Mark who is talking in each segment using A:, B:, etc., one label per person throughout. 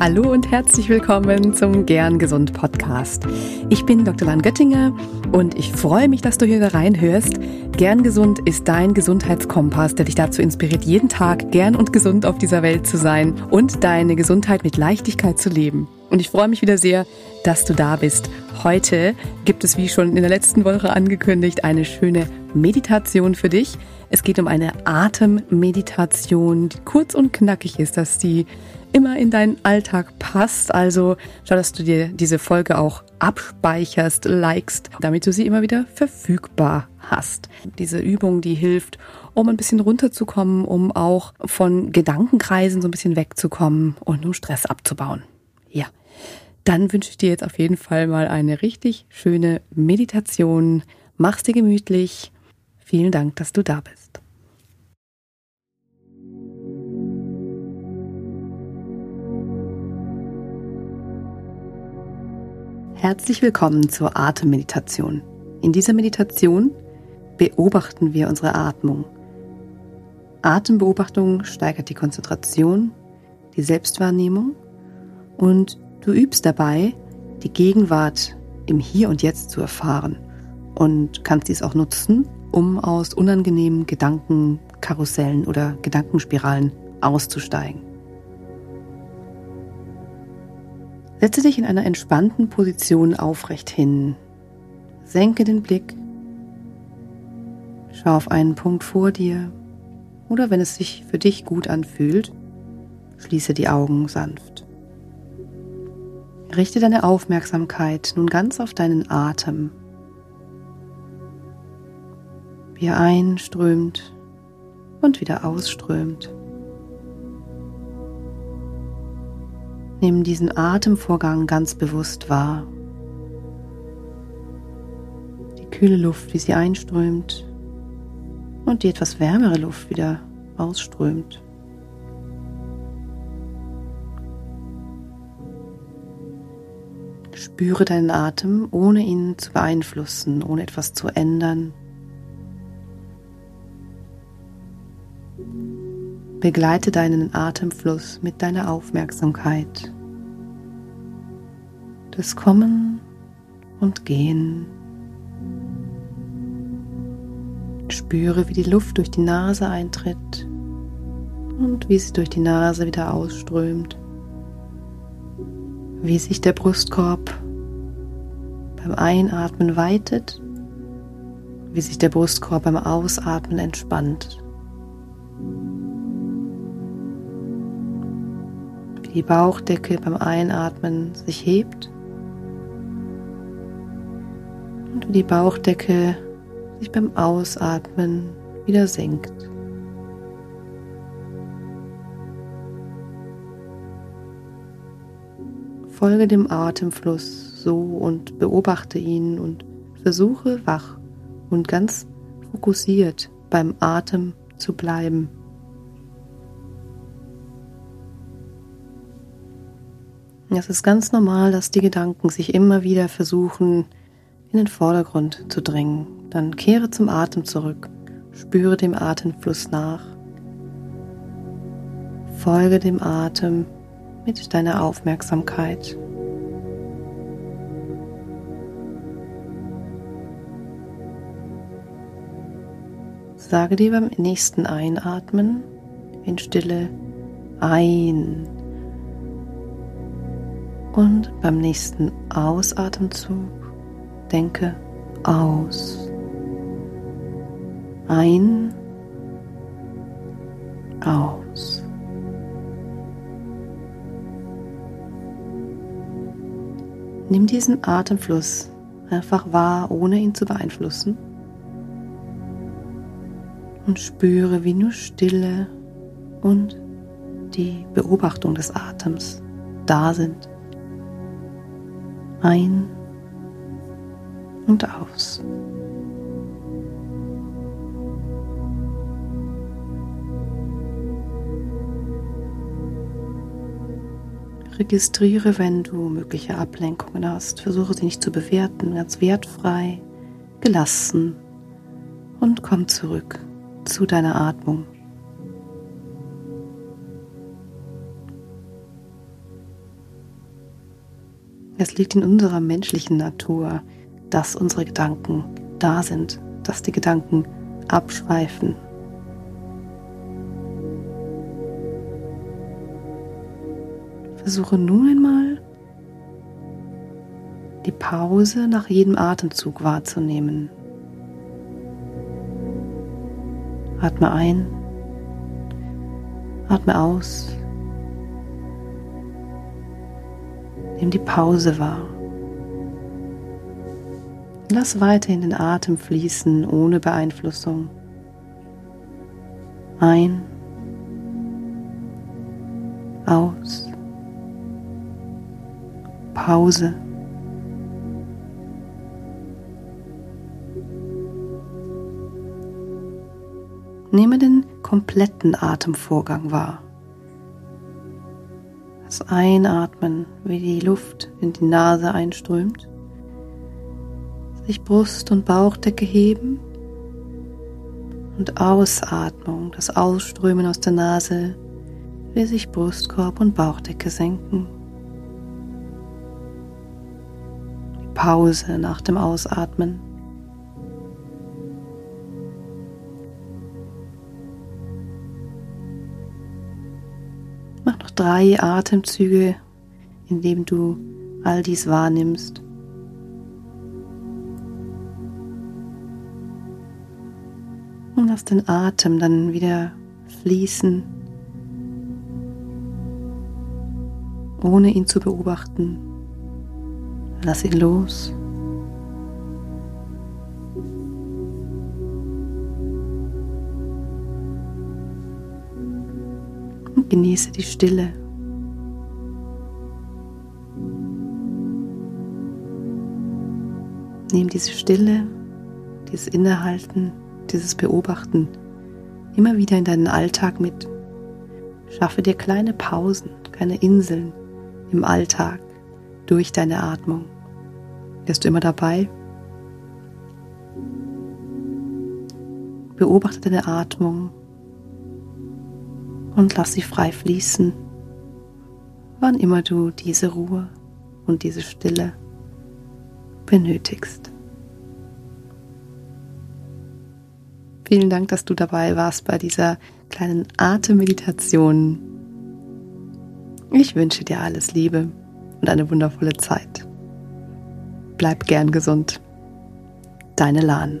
A: Hallo und herzlich willkommen zum Gern Gesund Podcast. Ich bin Dr. Lan Göttinger und ich freue mich, dass du hier reinhörst. Gern Gesund ist dein Gesundheitskompass, der dich dazu inspiriert, jeden Tag gern und gesund auf dieser Welt zu sein und deine Gesundheit mit Leichtigkeit zu leben. Und ich freue mich wieder sehr, dass du da bist. Heute gibt es, wie schon in der letzten Woche angekündigt, eine schöne Meditation für dich. Es geht um eine Atemmeditation, die kurz und knackig ist, dass die immer in deinen Alltag passt. Also schau, dass du dir diese Folge auch abspeicherst, likest, damit du sie immer wieder verfügbar hast. Diese Übung, die hilft, um ein bisschen runterzukommen, um auch von Gedankenkreisen so ein bisschen wegzukommen und um Stress abzubauen. Ja. Dann wünsche ich dir jetzt auf jeden Fall mal eine richtig schöne Meditation. Mach's dir gemütlich. Vielen Dank, dass du da bist. Herzlich willkommen zur Atemmeditation. In dieser Meditation beobachten wir unsere Atmung. Atembeobachtung steigert die Konzentration, die Selbstwahrnehmung und du übst dabei, die Gegenwart im Hier und Jetzt zu erfahren und kannst dies auch nutzen, um aus unangenehmen Gedankenkarussellen oder Gedankenspiralen auszusteigen. Setze dich in einer entspannten Position aufrecht hin. Senke den Blick. Schau auf einen Punkt vor dir oder wenn es sich für dich gut anfühlt, schließe die Augen sanft. Richte deine Aufmerksamkeit nun ganz auf deinen Atem. Wie er einströmt und wieder ausströmt. Nimm diesen Atemvorgang ganz bewusst wahr. Die kühle Luft, wie sie einströmt und die etwas wärmere Luft wieder ausströmt. Spüre deinen Atem, ohne ihn zu beeinflussen, ohne etwas zu ändern. Begleite deinen Atemfluss mit deiner Aufmerksamkeit. Das Kommen und Gehen. Spüre, wie die Luft durch die Nase eintritt und wie sie durch die Nase wieder ausströmt. Wie sich der Brustkorb beim Einatmen weitet, wie sich der Brustkorb beim Ausatmen entspannt. wie die Bauchdecke beim Einatmen sich hebt und wie die Bauchdecke sich beim Ausatmen wieder senkt. Folge dem Atemfluss so und beobachte ihn und versuche wach und ganz fokussiert beim Atem zu bleiben. Es ist ganz normal, dass die Gedanken sich immer wieder versuchen, in den Vordergrund zu drängen. Dann kehre zum Atem zurück, spüre dem Atemfluss nach, folge dem Atem mit deiner Aufmerksamkeit. Sage dir beim nächsten Einatmen in Stille ein und beim nächsten Ausatemzug denke aus. Ein, aus. Nimm diesen Atemfluss einfach wahr, ohne ihn zu beeinflussen. Und spüre, wie nur Stille und die Beobachtung des Atems da sind ein und aus. Registriere, wenn du mögliche Ablenkungen hast. Versuche sie nicht zu bewerten, ganz wertfrei, gelassen und komm zurück zu deiner Atmung. Es liegt in unserer menschlichen Natur, dass unsere Gedanken da sind, dass die Gedanken abschweifen. Versuche nun einmal die Pause nach jedem Atemzug wahrzunehmen. Atme ein, atme aus. Nimm die Pause wahr. Lass weiterhin den Atem fließen ohne Beeinflussung. Ein, aus, Pause. Nehme den kompletten Atemvorgang wahr. Das Einatmen, wie die Luft in die Nase einströmt, sich Brust und Bauchdecke heben und Ausatmung, das Ausströmen aus der Nase, wie sich Brustkorb und Bauchdecke senken. Pause nach dem Ausatmen. Drei Atemzüge, in dem du all dies wahrnimmst. Und lass den Atem dann wieder fließen, ohne ihn zu beobachten. Lass ihn los. Genieße die Stille. Nimm diese Stille, dieses Innehalten, dieses Beobachten immer wieder in deinen Alltag mit. Schaffe dir kleine Pausen, kleine Inseln im Alltag durch deine Atmung. Bist du immer dabei? Beobachte deine Atmung und lass sie frei fließen, wann immer du diese Ruhe und diese Stille benötigst. Vielen Dank, dass du dabei warst bei dieser kleinen Atemmeditation. Ich wünsche dir alles Liebe und eine wundervolle Zeit. Bleib gern gesund. Deine Lahn.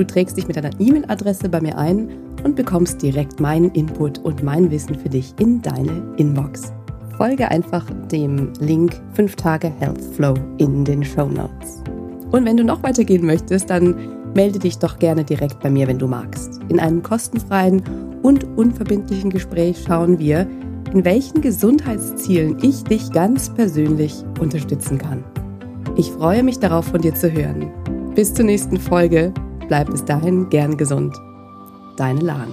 A: Du trägst dich mit deiner E-Mail-Adresse bei mir ein und bekommst direkt meinen Input und mein Wissen für dich in deine Inbox. Folge einfach dem Link 5 Tage Health Flow in den Show Notes. Und wenn du noch weitergehen möchtest, dann melde dich doch gerne direkt bei mir, wenn du magst. In einem kostenfreien und unverbindlichen Gespräch schauen wir, in welchen Gesundheitszielen ich dich ganz persönlich unterstützen kann. Ich freue mich darauf, von dir zu hören. Bis zur nächsten Folge. Bleib bis dahin gern gesund deine Lahn.